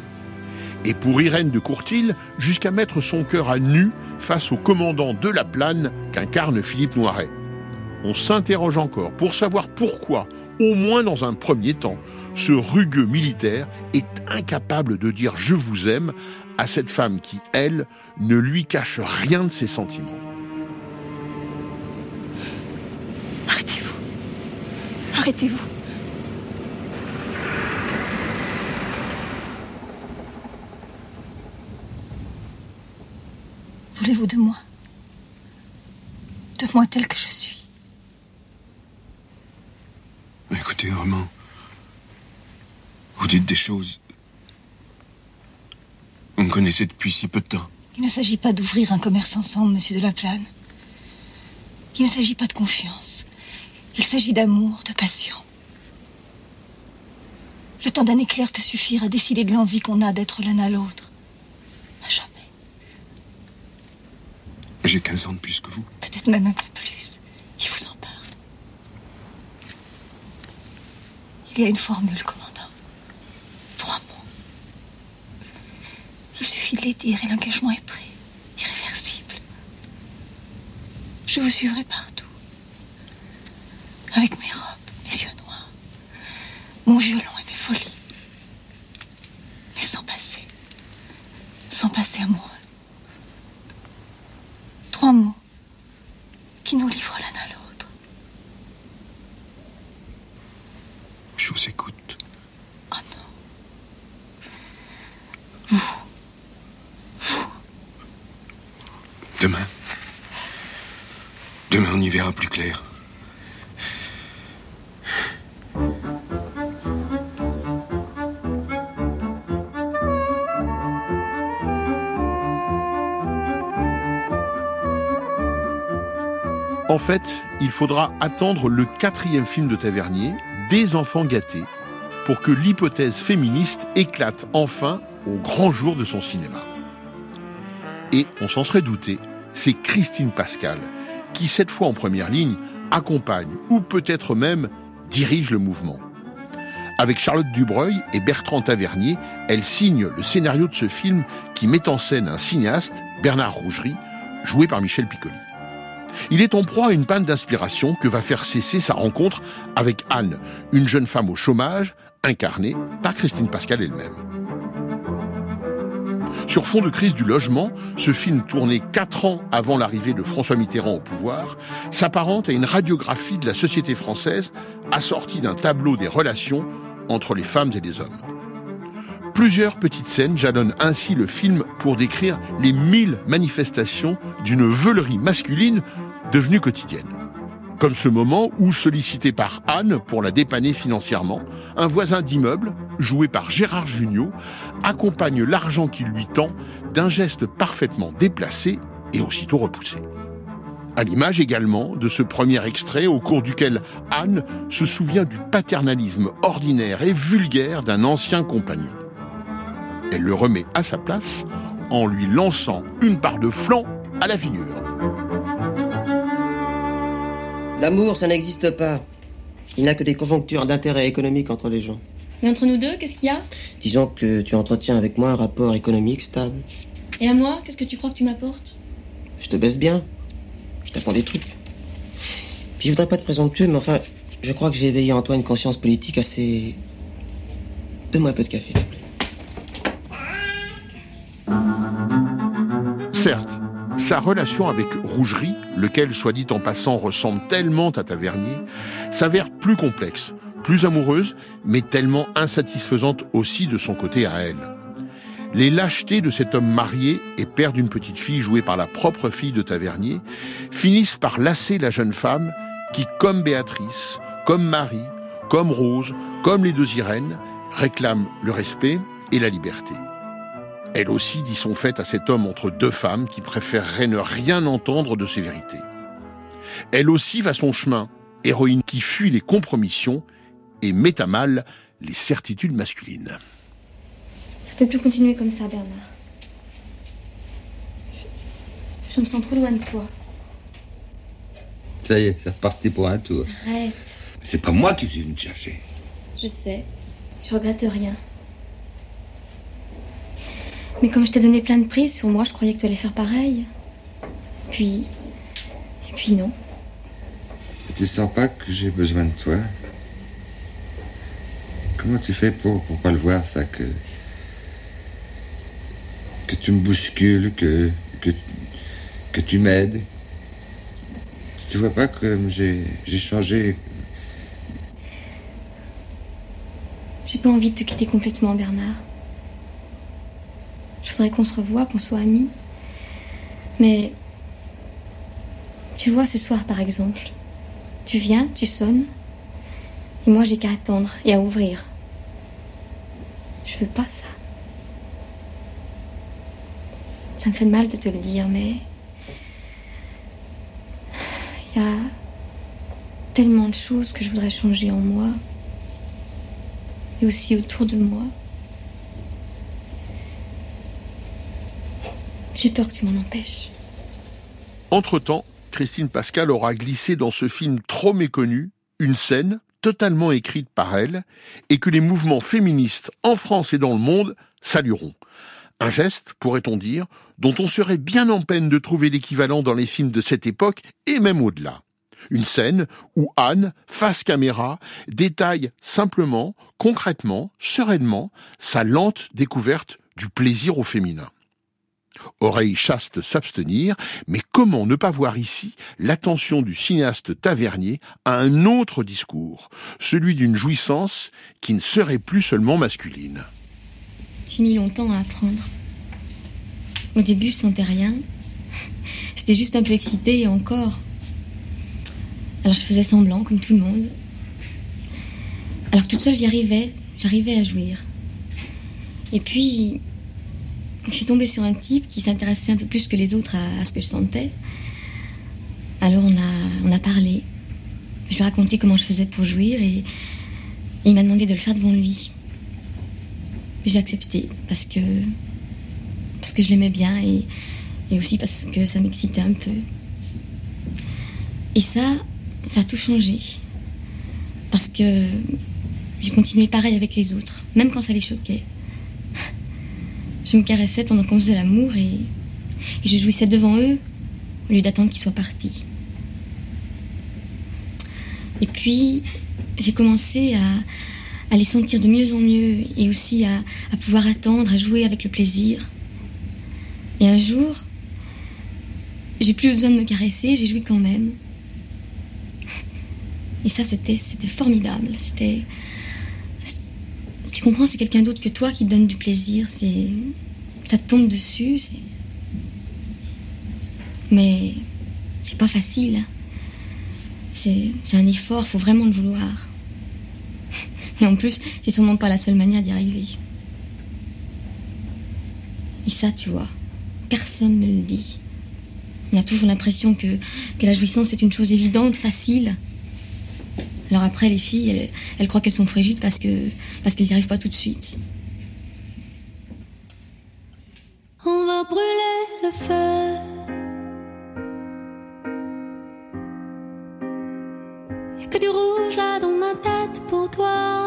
Et pour Irène de Courtil, jusqu'à mettre son cœur à nu face au commandant de la plane qu'incarne Philippe Noiret. On s'interroge encore pour savoir pourquoi, au moins dans un premier temps, ce rugueux militaire est incapable de dire je vous aime à cette femme qui, elle, ne lui cache rien de ses sentiments. Arrêtez-vous. Arrêtez-vous. Voulez-vous de moi? De moi tel que je suis Écoutez, Armand, vous dites des choses. Vous me connaissez depuis si peu de temps. Il ne s'agit pas d'ouvrir un commerce ensemble, monsieur de la Plane. Il ne s'agit pas de confiance. Il s'agit d'amour, de passion. Le temps d'un éclair peut suffire à décider de l'envie qu'on a d'être l'un à l'autre. À jamais. J'ai 15 ans de plus que vous. Peut-être même un peu plus. Il vous en parle. Il y a une formule, commandant. Trois mots. Il suffit de les dire et l'engagement est pris. Irréversible. Je vous suivrai partout. Avec mes robes, mes yeux noirs, mon violon et mes folies. Mais sans passer. Sans passer amoureux trois mots qui nous livrent l'un à l'autre. Je vous écoute. Oh non. Vous. Vous. Demain. Demain, on y verra plus clair. En fait, il faudra attendre le quatrième film de Tavernier, Des enfants gâtés, pour que l'hypothèse féministe éclate enfin au grand jour de son cinéma. Et on s'en serait douté, c'est Christine Pascal qui, cette fois en première ligne, accompagne ou peut-être même dirige le mouvement. Avec Charlotte Dubreuil et Bertrand Tavernier, elle signe le scénario de ce film qui met en scène un cinéaste, Bernard Rougerie, joué par Michel Piccoli. Il est en proie à une panne d'inspiration que va faire cesser sa rencontre avec Anne, une jeune femme au chômage, incarnée par Christine Pascal elle-même. Sur fond de crise du logement, ce film tourné quatre ans avant l'arrivée de François Mitterrand au pouvoir s'apparente à une radiographie de la société française assortie d'un tableau des relations entre les femmes et les hommes. Plusieurs petites scènes jalonnent ainsi le film pour décrire les mille manifestations d'une veulerie masculine devenue quotidienne. Comme ce moment où, sollicité par Anne pour la dépanner financièrement, un voisin d'immeuble, joué par Gérard Jugnot, accompagne l'argent qu'il lui tend d'un geste parfaitement déplacé et aussitôt repoussé. À l'image également de ce premier extrait au cours duquel Anne se souvient du paternalisme ordinaire et vulgaire d'un ancien compagnon. Elle le remet à sa place en lui lançant une part de flanc à la figure. L'amour, ça n'existe pas. Il n'a que des conjonctures d'intérêt économique entre les gens. Mais entre nous deux, qu'est-ce qu'il y a? Disons que tu entretiens avec moi un rapport économique stable. Et à moi, qu'est-ce que tu crois que tu m'apportes? Je te baisse bien. Je t'apprends des trucs. Puis je voudrais pas être présomptueux, mais enfin, je crois que j'ai éveillé en toi une conscience politique assez. Donne-moi un peu de café, s'il te plaît. Certes, sa relation avec Rougerie, lequel, soit dit en passant, ressemble tellement à Tavernier, s'avère plus complexe, plus amoureuse, mais tellement insatisfaisante aussi de son côté à elle. Les lâchetés de cet homme marié et père d'une petite fille jouée par la propre fille de Tavernier finissent par lasser la jeune femme qui, comme Béatrice, comme Marie, comme Rose, comme les deux Irènes, réclame le respect et la liberté. Elle aussi dit son fait à cet homme entre deux femmes qui préférerait ne rien entendre de ses vérités. Elle aussi va son chemin, héroïne qui fuit les compromissions et met à mal les certitudes masculines. Ça peut plus continuer comme ça, Bernard. Je, je me sens trop loin de toi. Ça y est, c'est reparti pour un tour. Arrête. C'est pas moi qui suis venu te chercher. Je sais. Je regrette rien. Mais comme je t'ai donné plein de prises sur moi, je croyais que tu allais faire pareil. Puis. Et puis non. Et tu sens pas que j'ai besoin de toi? Comment tu fais pour, pour pas le voir, ça que. que tu me bouscules, que. que, que tu m'aides? Tu vois pas comme j'ai j'ai changé? J'ai pas envie de te quitter complètement, Bernard. Je voudrais qu'on se revoie, qu'on soit amis. Mais. Tu vois, ce soir, par exemple, tu viens, tu sonnes, et moi, j'ai qu'à attendre et à ouvrir. Je veux pas ça. Ça me fait mal de te le dire, mais. Il y a tellement de choses que je voudrais changer en moi et aussi autour de moi. J'ai peur que tu m'en empêches. Entre-temps, Christine Pascal aura glissé dans ce film trop méconnu une scène totalement écrite par elle et que les mouvements féministes en France et dans le monde salueront. Un geste, pourrait-on dire, dont on serait bien en peine de trouver l'équivalent dans les films de cette époque et même au-delà. Une scène où Anne, face caméra, détaille simplement, concrètement, sereinement, sa lente découverte du plaisir au féminin. Oreille chaste s'abstenir, mais comment ne pas voir ici l'attention du cinéaste tavernier à un autre discours, celui d'une jouissance qui ne serait plus seulement masculine. J'ai mis longtemps à apprendre. Au début, je sentais rien. (laughs) J'étais juste un peu excitée et encore. Alors je faisais semblant, comme tout le monde. Alors toute seule, j'y arrivais. J'arrivais à jouir. Et puis, je suis tombée sur un type qui s'intéressait un peu plus que les autres à, ce que je sentais. Alors on a, on a parlé. Je lui ai raconté comment je faisais pour jouir et, et il m'a demandé de le faire devant lui. J'ai accepté parce que, parce que je l'aimais bien et, et aussi parce que ça m'excitait un peu. Et ça, ça a tout changé. Parce que j'ai continué pareil avec les autres, même quand ça les choquait. Je me caressais pendant qu'on faisait l'amour et, je jouissais devant eux au lieu d'attendre qu'ils soient partis. Et puis, j'ai commencé à, les sentir de mieux en mieux et aussi à, pouvoir attendre, à jouer avec le plaisir. Et un jour, j'ai plus besoin de me caresser, j'ai joui quand même. Et ça, c'était, c'était formidable. C'était, comprends, c'est quelqu'un d'autre que toi qui donne du plaisir. C'est, ça tombe dessus. Mais c'est pas facile. C'est, c'est un effort. Faut vraiment le vouloir. (laughs) Et en plus, c'est sûrement pas la seule manière d'y arriver. Et ça, tu vois, personne ne le dit. On a toujours l'impression que la jouissance est une chose évidente, facile. Alors après, les filles, elles, croient qu'elles sont frigides parce que parce qu'elles n'y arrivent pas tout de suite. On va brûler le feu. Y'a que du rouge là dans ma tête pour toi.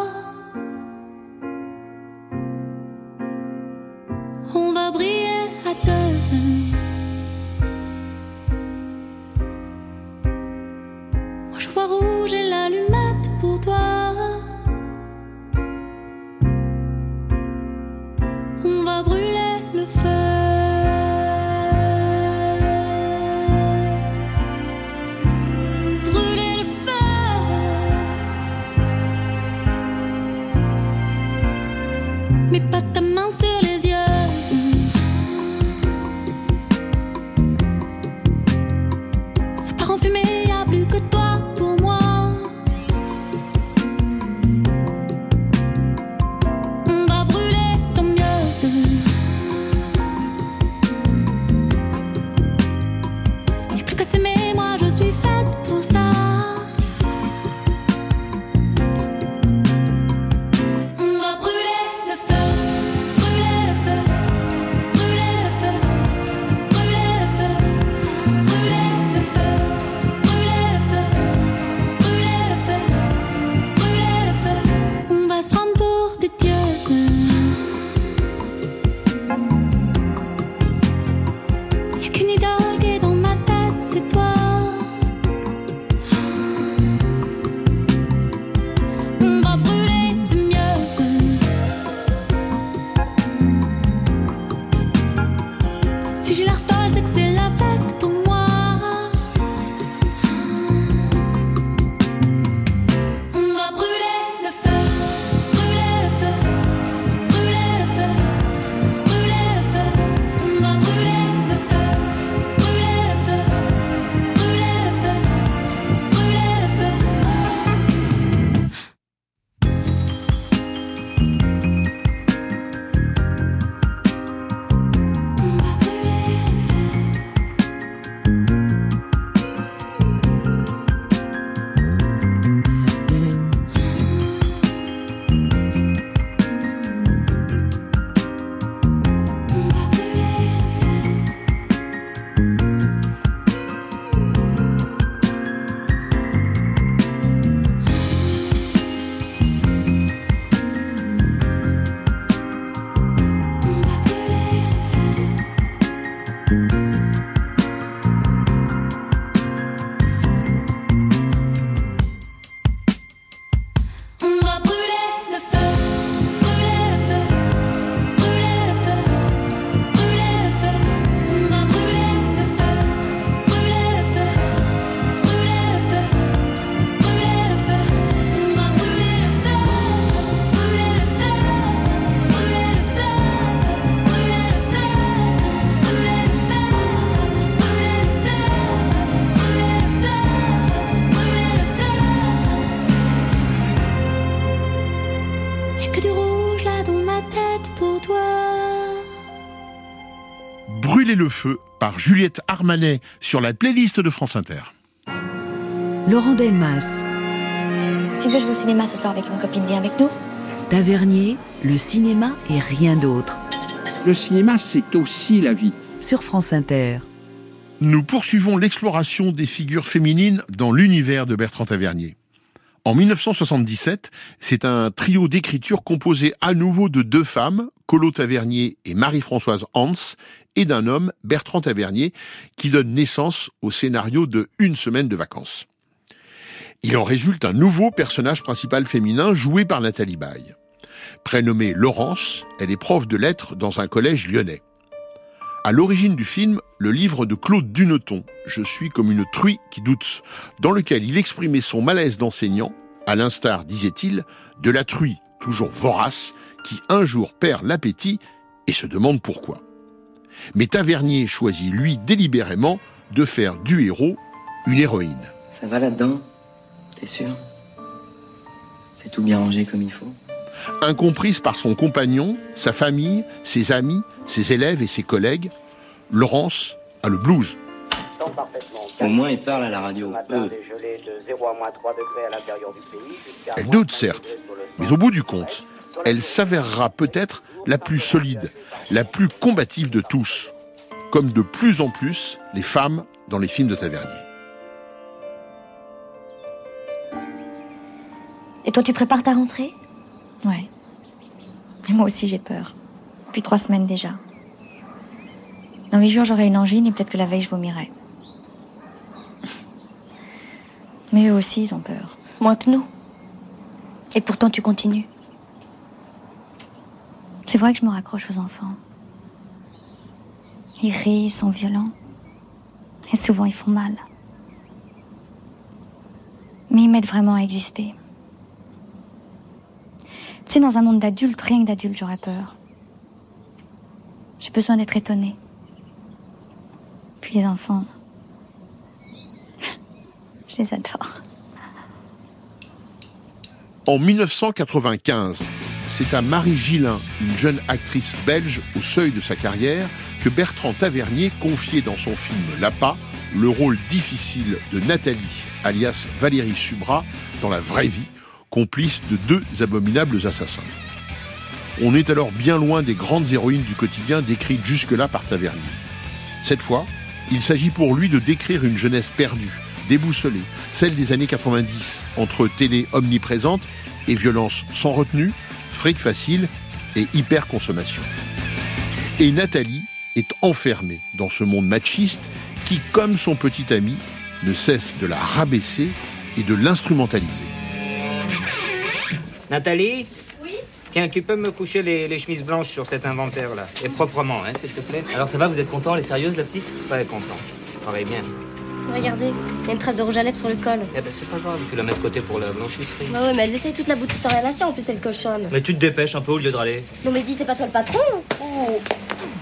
Le feu par Juliette Armanet sur la playlist de France Inter. Laurent Delmas, Si tu veux jouer au cinéma ce soir avec une copine, viens avec nous. Tavernier, le cinéma et rien d'autre. Le cinéma, c'est aussi la vie. Sur France Inter. Nous poursuivons l'exploration des figures féminines dans l'univers de Bertrand Tavernier. En 1977, c'est un trio d'écriture composé à nouveau de deux femmes, Colo Tavernier et Marie-Françoise Hans, et d'un homme, Bertrand Tavernier, qui donne naissance au scénario de Une semaine de vacances. Il en résulte un nouveau personnage principal féminin joué par Nathalie Baye. Prénommée Laurence, elle est prof de lettres dans un collège lyonnais. À l'origine du film, le livre de Claude Duneton, Je suis comme une truie qui doute, dans lequel il exprimait son malaise d'enseignant, à l'instar, disait-il, de la truie, toujours vorace, qui un jour perd l'appétit et se demande pourquoi. Mais Tavernier choisit, lui, délibérément, de faire du héros une héroïne. Ça va là-dedans T'es sûr? C'est tout bien rangé comme il faut? Incomprise par son compagnon, sa famille, ses amis, ses élèves et ses collègues, Laurence a le blues. Au moins, ils parlent à la radio. Elle doute certes, mais au bout du compte, elle s'avérera peut-être la plus solide, la plus combative de tous, comme de plus en plus les femmes dans les films de Tavernier. Et toi, tu prépares ta rentrée? Ouais. Et moi aussi, j'ai peur. Depuis trois semaines déjà. Dans huit jours, j'aurai une angine et peut-être que la veille, je vomirai. Mais eux aussi, ils ont peur. Moins que nous. Et pourtant, tu continues. C'est vrai que je me raccroche aux enfants. Ils rient, ils sont violents. Et souvent, ils font mal. Mais ils m'aident vraiment à exister. Tu sais, dans un monde d'adultes, rien que d'adultes, j'aurais peur. J'ai besoin d'être étonnée. Puis les enfants, (laughs) je les adore. En 1995, c'est à Marie Gillin, une jeune actrice belge au seuil de sa carrière, que Bertrand Tavernier confiait dans son film L'APA le rôle difficile de Nathalie, alias Valérie Subra, dans la vraie vie, complice de deux abominables assassins. On est alors bien loin des grandes héroïnes du quotidien décrites jusque-là par Tavernier. Cette fois, il s'agit pour lui de décrire une jeunesse perdue, déboussolée, celle des années 90, entre télé omniprésente et violence sans retenue, fric facile et hyper-consommation. Et Nathalie est enfermée dans ce monde machiste qui, comme son petit ami, ne cesse de la rabaisser et de l'instrumentaliser. Nathalie? Oui Tiens, tu peux me coucher les, les chemises blanches sur cet inventaire-là. Et proprement, hein, s'il te plaît. Alors ça va, vous êtes content, elle est sérieuse la petite? Très content. Travaille bien. Regardez, il y a une trace de rouge à lèvres sur le col. Eh ben, c'est pas grave, tu la mets de côté pour la blanchisserie. Bah ouais, mais elles essayent toute la boutique sans rien acheter, en plus elles cochonnent. Mais tu te dépêches un peu au lieu de râler. Non mais dis, c'est pas toi le patron Oh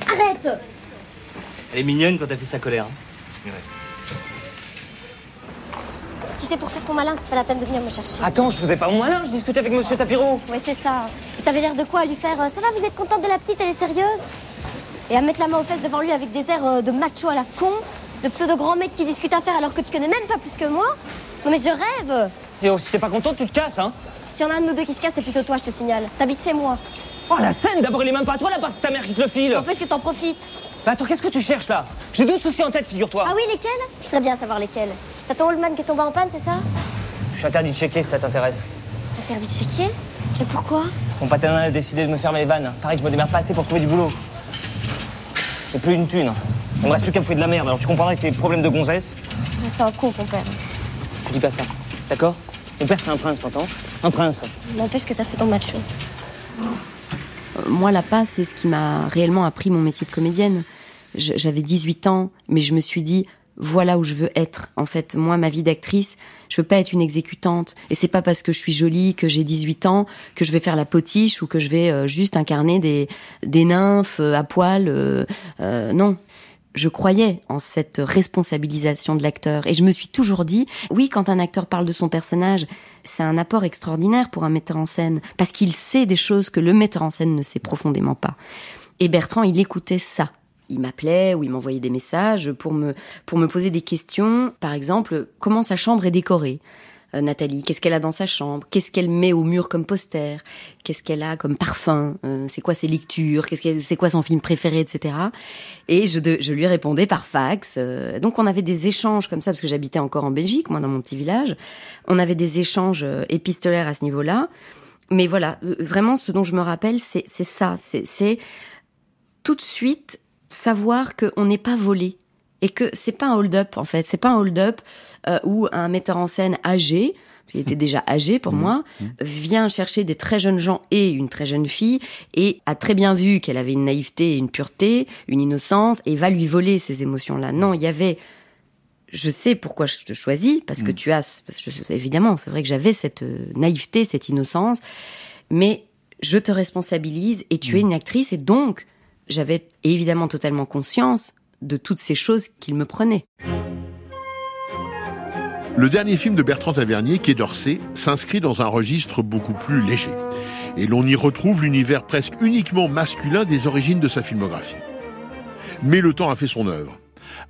Arrête Elle est mignonne quand elle fait sa colère. hein. Si c'est pour faire ton malin, c'est pas la peine de venir me chercher. Attends, je faisais pas mon malin, je discutais avec monsieur Tapiro. Ouais, c'est ça. Et T'avais l'air de quoi à lui faire euh, Ça va, vous êtes contente de la petite, elle est sérieuse? Et à mettre la main aux fesses devant lui avec des airs euh, de macho à la con, de pseudo grand mec qui discute à faire alors que tu connais même pas plus que moi Non mais je rêve Et oh, si t'es pas contente, tu te casses, hein S'il y en a un de nous deux qui se casse, c'est plutôt toi, je te signale. T'habites chez moi. Oh, la scène D'abord, il est même pas à toi là-bas, c'est ta mère qui te le file N'empêche que t'en profites. Bah attends, qu'est-ce que tu cherches là? J'ai deux soucis en tête, figure-toi. Ah oui, lesquels? Je voudrais bien savoir lesquels. T'as ton Allman qui est tombé en panne, c'est ça? Je suis interdit de checker si ça t'intéresse. Interdit de checker? Et pourquoi? Mon paternel a décidé de me fermer les vannes. Pareil que je me démerde pas assez pour trouver du boulot. J'ai plus une thune. Il me reste plus qu'à me foutre de la merde, alors tu comprendras que tes problèmes de gonzesse. C'est un con, ton père. Tu dis pas ça, d'accord? Mon père, c'est un prince, t'entends? Un prince. N'empêche que t'as fait ton macho. Euh, Moi, la passe, c'est ce qui m'a réellement appris mon métier de comédienne. J'avais 18 ans, mais je me suis dit, voilà où je veux être. En fait, moi, ma vie d'actrice, je veux pas être une exécutante. Et c'est pas parce que je suis jolie, que j'ai 18 ans, que je vais faire la potiche ou que je vais euh, juste incarner des, des nymphes euh, à poil. euh, euh, non. Je croyais en cette responsabilisation de l'acteur et je me suis toujours dit, oui, quand un acteur parle de son personnage, c'est un apport extraordinaire pour un metteur en scène parce qu'il sait des choses que le metteur en scène ne sait profondément pas. Et Bertrand, il écoutait ça il m'appelait ou il m'envoyait des messages pour me, pour me poser des questions. Par exemple, comment sa chambre est décorée? Euh, Nathalie, qu'est-ce qu'elle a dans sa chambre? Qu'est-ce qu'elle met au mur comme poster? Qu'est-ce qu'elle a comme parfum? Euh, C'est quoi ses lectures? Qu'est-ce c'est quoi son film préféré, etc. Et je, lui répondais par fax. Euh, donc on avait des échanges comme ça parce que j'habitais encore en Belgique, moi dans mon petit village. On avait des échanges épistolaires à ce niveau-là. Mais voilà, vraiment, ce dont je me rappelle, c'est c'est ça. C'est c'est tout de suite savoir qu'on n'est pas volé et que c'est pas un hold-up en fait. C'est pas un hold-up euh, où un metteur en scène âgé, qui était déjà âgé pour moi, vient chercher des très jeunes gens et une très jeune fille et a très bien vu qu'elle avait une naïveté, une pureté, une innocence et va lui voler ces émotions-là. Non, il y avait je sais pourquoi je te choisis, parce que tu as, parce que je- évidemment, c'est vrai que j'avais cette euh, naïveté, cette innocence, mais je te responsabilise et tu es une actrice et donc j'avais évidemment totalement conscience de toutes ces choses qu'il me prenait. Le dernier film de Bertrand Tavernier, Quai d'Orsay, s'inscrit dans un registre beaucoup plus léger. Et l'on y retrouve l'univers presque uniquement masculin des origines de sa filmographie. Mais le temps a fait son œuvre.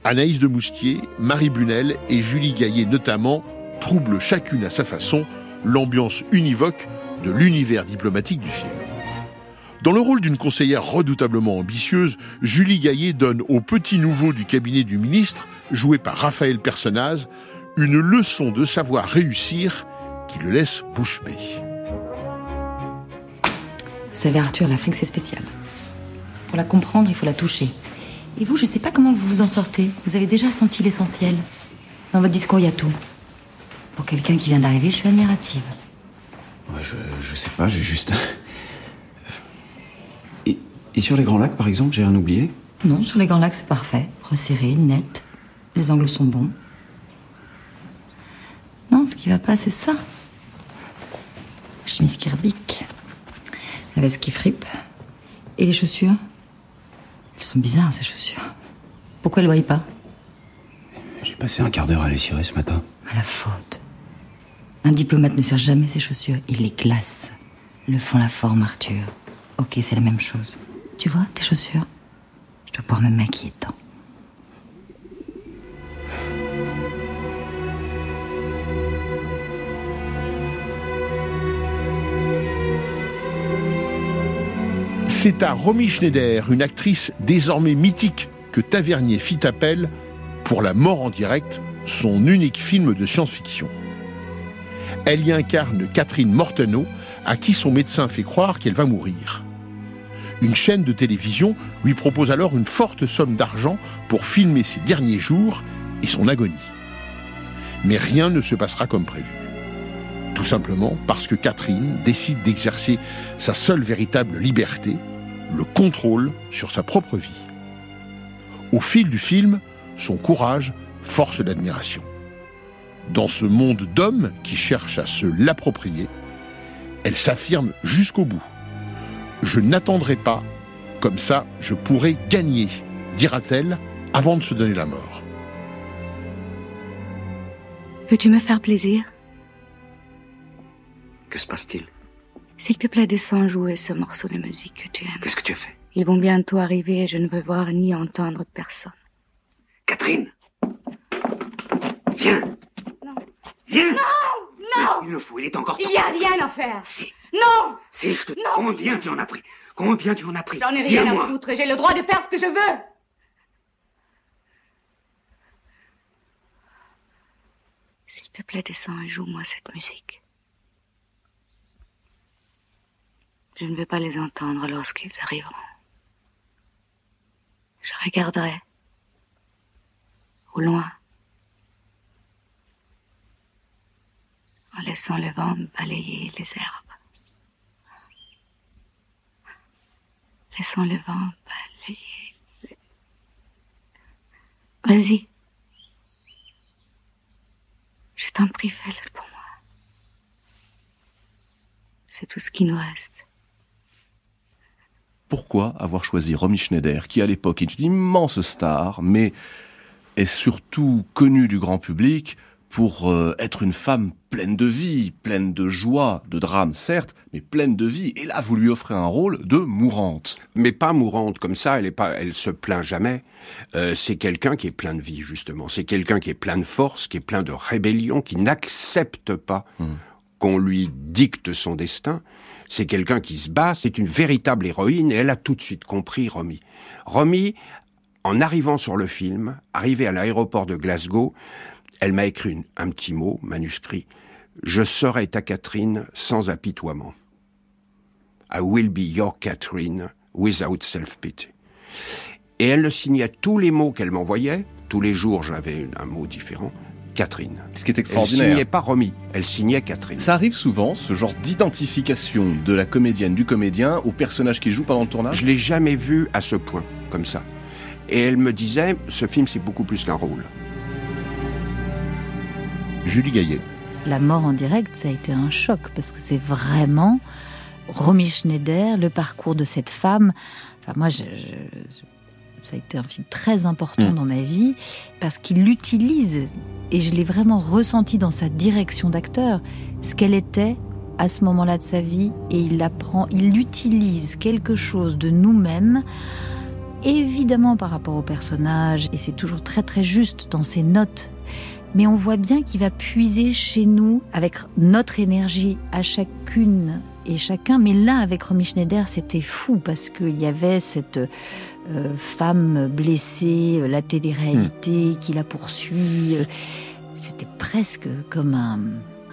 Anaïs de Moustier, Marie Bunel et Julie Gaillet notamment troublent chacune à sa façon l'ambiance univoque de l'univers diplomatique du film. Dans le rôle d'une conseillère redoutablement ambitieuse, Julie Gaillet donne au petit nouveau du cabinet du ministre, joué par Raphaël Personnaz, une leçon de savoir réussir qui le laisse bouche bée. Vous savez, Arthur, l'Afrique, c'est spécial. Pour la comprendre, il faut la toucher. Et vous, je sais pas comment vous vous en sortez. Vous avez déjà senti l'essentiel. Dans votre discours, il y a tout. Pour quelqu'un qui vient d'arriver, je suis admirative. Ouais, je, je sais pas, j'ai juste. Et, sur les Grands Lacs, par exemple, j'ai rien oublié Non, sur les Grands Lacs, c'est parfait. Resserré, net. Les angles sont bons. Non, ce qui va pas, c'est ça. La chemise qui rebique. La veste qui fripe. Et les chaussures? Elles sont bizarres, ces chaussures. Pourquoi elles brillent pas? J'ai passé un quart d'heure à les cirer ce matin. À la faute. Un diplomate ne serre jamais ses chaussures, il les glace. Le font la forme, Arthur. Ok, c'est la même chose. Tu vois, tes chaussures? Je dois pouvoir me maquiller dedans. C'est à Romy Schneider, une actrice désormais mythique, que Tavernier fit appel pour La mort en direct, son unique film de science-fiction. Elle y incarne Catherine Mortenot, à qui son médecin fait croire qu'elle va mourir. Une chaîne de télévision lui propose alors une forte somme d'argent pour filmer ses derniers jours et son agonie. Mais rien ne se passera comme prévu. Tout simplement parce que Catherine décide d'exercer sa seule véritable liberté, le contrôle sur sa propre vie. Au fil du film, son courage force l'admiration. Dans ce monde d'hommes qui cherchent à se l'approprier, elle s'affirme jusqu'au bout. Je n'attendrai pas, comme ça je pourrai gagner, dira-t-elle, avant de se donner la mort. Peux-tu me faire plaisir? Que se passe-t-il? S'il te plaît, descends jouer ce morceau de musique que tu aimes. Qu'est-ce que tu as fait? Ils vont bientôt arriver et je ne veux voir ni entendre personne. Catherine! Viens! Viens! Non Non! Il le faut, il est encore Il n'y a rien à faire Non Si, je te Combien tu en as pris Combien tu en as pris J'en ai rien à foutre et j'ai le droit de faire ce que je veux S'il te plaît, descends et joue-moi cette musique. Je ne veux pas les entendre lorsqu'ils arriveront. Je regarderai. Au loin. En laissant le vent balayer les herbes. Laissons le vent les- Vas-y. Je t'en prie, fais-le pour moi. C'est tout ce qui nous reste. Pourquoi avoir choisi Romy Schneider, qui à l'époque est une immense star, mais est surtout connue du grand public pour euh, être une femme pleine de vie, pleine de joie, de drame certes, mais pleine de vie. Et là, vous lui offrez un rôle de mourante. Mais pas mourante comme ça, elle est pas, elle se plaint jamais. Euh, c'est quelqu'un qui est plein de vie justement. C'est quelqu'un qui est plein de force, qui est plein de rébellion, qui n'accepte pas Hmm. qu'on lui dicte son destin. C'est quelqu'un qui se bat. C'est une véritable héroïne et elle a tout de suite compris Romy. Romy, en arrivant sur le film, arrivée à l'aéroport de Glasgow, elle m'a écrit une- un petit mot manuscrit. Je serai ta Catherine sans apitoiement. I will be your Catherine without self-pity. Et elle le signait tous les mots qu'elle m'envoyait. Tous les jours, j'avais un mot différent. Catherine. Ce qui est Elle extraordinaire. signait pas Romy, elle signait Catherine. Ça arrive souvent, ce genre d'identification de la comédienne, du comédien, au personnage qu'il joue pendant le tournage? Je l'ai jamais vu à ce point, comme ça. Et elle me disait, ce film, c'est beaucoup plus qu'un rôle. Julie Gaillet. La mort en direct, ça a été un choc parce que c'est vraiment Romy Schneider, le parcours de cette femme. Enfin, moi, je- je- ça a été un film très important Mm. dans ma vie parce qu'il l'utilise et je l'ai vraiment ressenti dans sa direction d'acteur, ce qu'elle était à ce moment-là de sa vie et il apprend, il utilise quelque chose de nous-mêmes évidemment par rapport au personnage, et c'est toujours très très juste dans ses notes, mais on voit bien qu'il va puiser chez nous avec notre énergie à chacune et chacun. Mais là, avec Romy Schneider, c'était fou parce qu'il y avait cette euh, femme blessée, euh, la télé-réalité qui la poursuit. C'était presque comme un,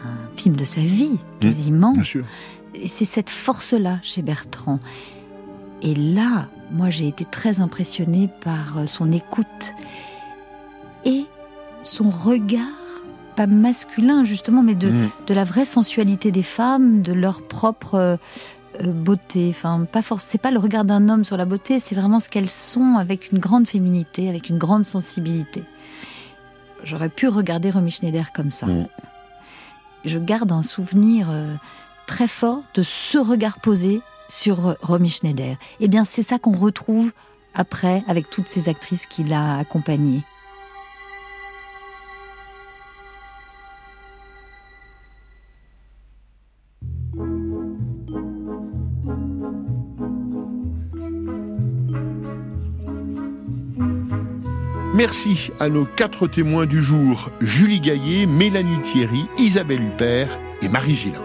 un film de sa vie, quasiment. Et c'est cette force-là chez Bertrand. Et là, moi, j'ai été très impressionnée par son écoute et son regard, pas masculin justement, mais de, Mm. de la vraie sensualité des femmes, de leur propre euh, euh, beauté. Enfin, pas c'est pas le regard d'un homme sur la beauté, c'est vraiment ce qu'elles sont avec une grande féminité, avec une grande sensibilité. J'aurais pu regarder Romy Schneider comme ça. Je garde un souvenir euh, très fort de ce regard posé sur Romy Schneider. Eh bien, c'est ça qu'on retrouve après avec toutes ces actrices qui l'a accompagnée. Merci à nos quatre témoins du jour, Julie Gaillet, Mélanie Thierry, Isabelle Huppert et Marie Gillin.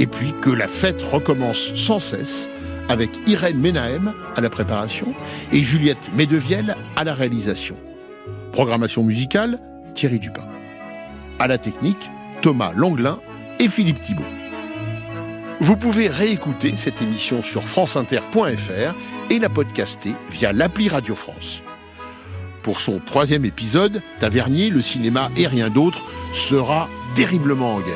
Et puis que la fête recommence sans cesse avec Irène Menahem à la préparation et Juliette Medevielle à la réalisation. Programmation musicale, Thierry Dupin. À la technique, Thomas Langlin et Philippe Thibault. Vous pouvez réécouter cette émission sur franceinter.fr et la podcaster via l'appli Radio France. Pour son troisième épisode, Tavernier, le cinéma et rien d'autre sera terriblement en guerre.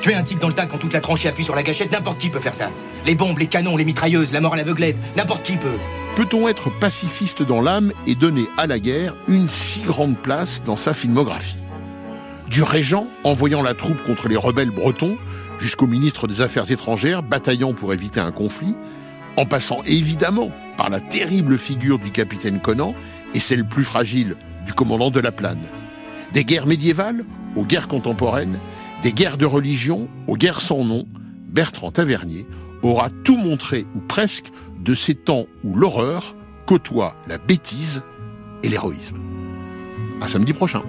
Tuer un type dans le tas quand toute la tranchée appuie sur la gâchette, n'importe qui peut faire ça. Les bombes, les canons, les mitrailleuses, la mort à l'aveuglette, n'importe qui peut. Peut-on être pacifiste dans l'âme et donner à la guerre une si grande place dans sa filmographie? Du régent envoyant la troupe contre les rebelles bretons, jusqu'au ministre des Affaires étrangères bataillant pour éviter un conflit, en passant évidemment par la terrible figure du capitaine Conan et celle plus fragile du commandant de la Plane. Des guerres médiévales aux guerres contemporaines, des guerres de religion aux guerres sans nom, Bertrand Tavernier aura tout montré, ou presque, de ces temps où l'horreur côtoie la bêtise et l'héroïsme. À samedi prochain.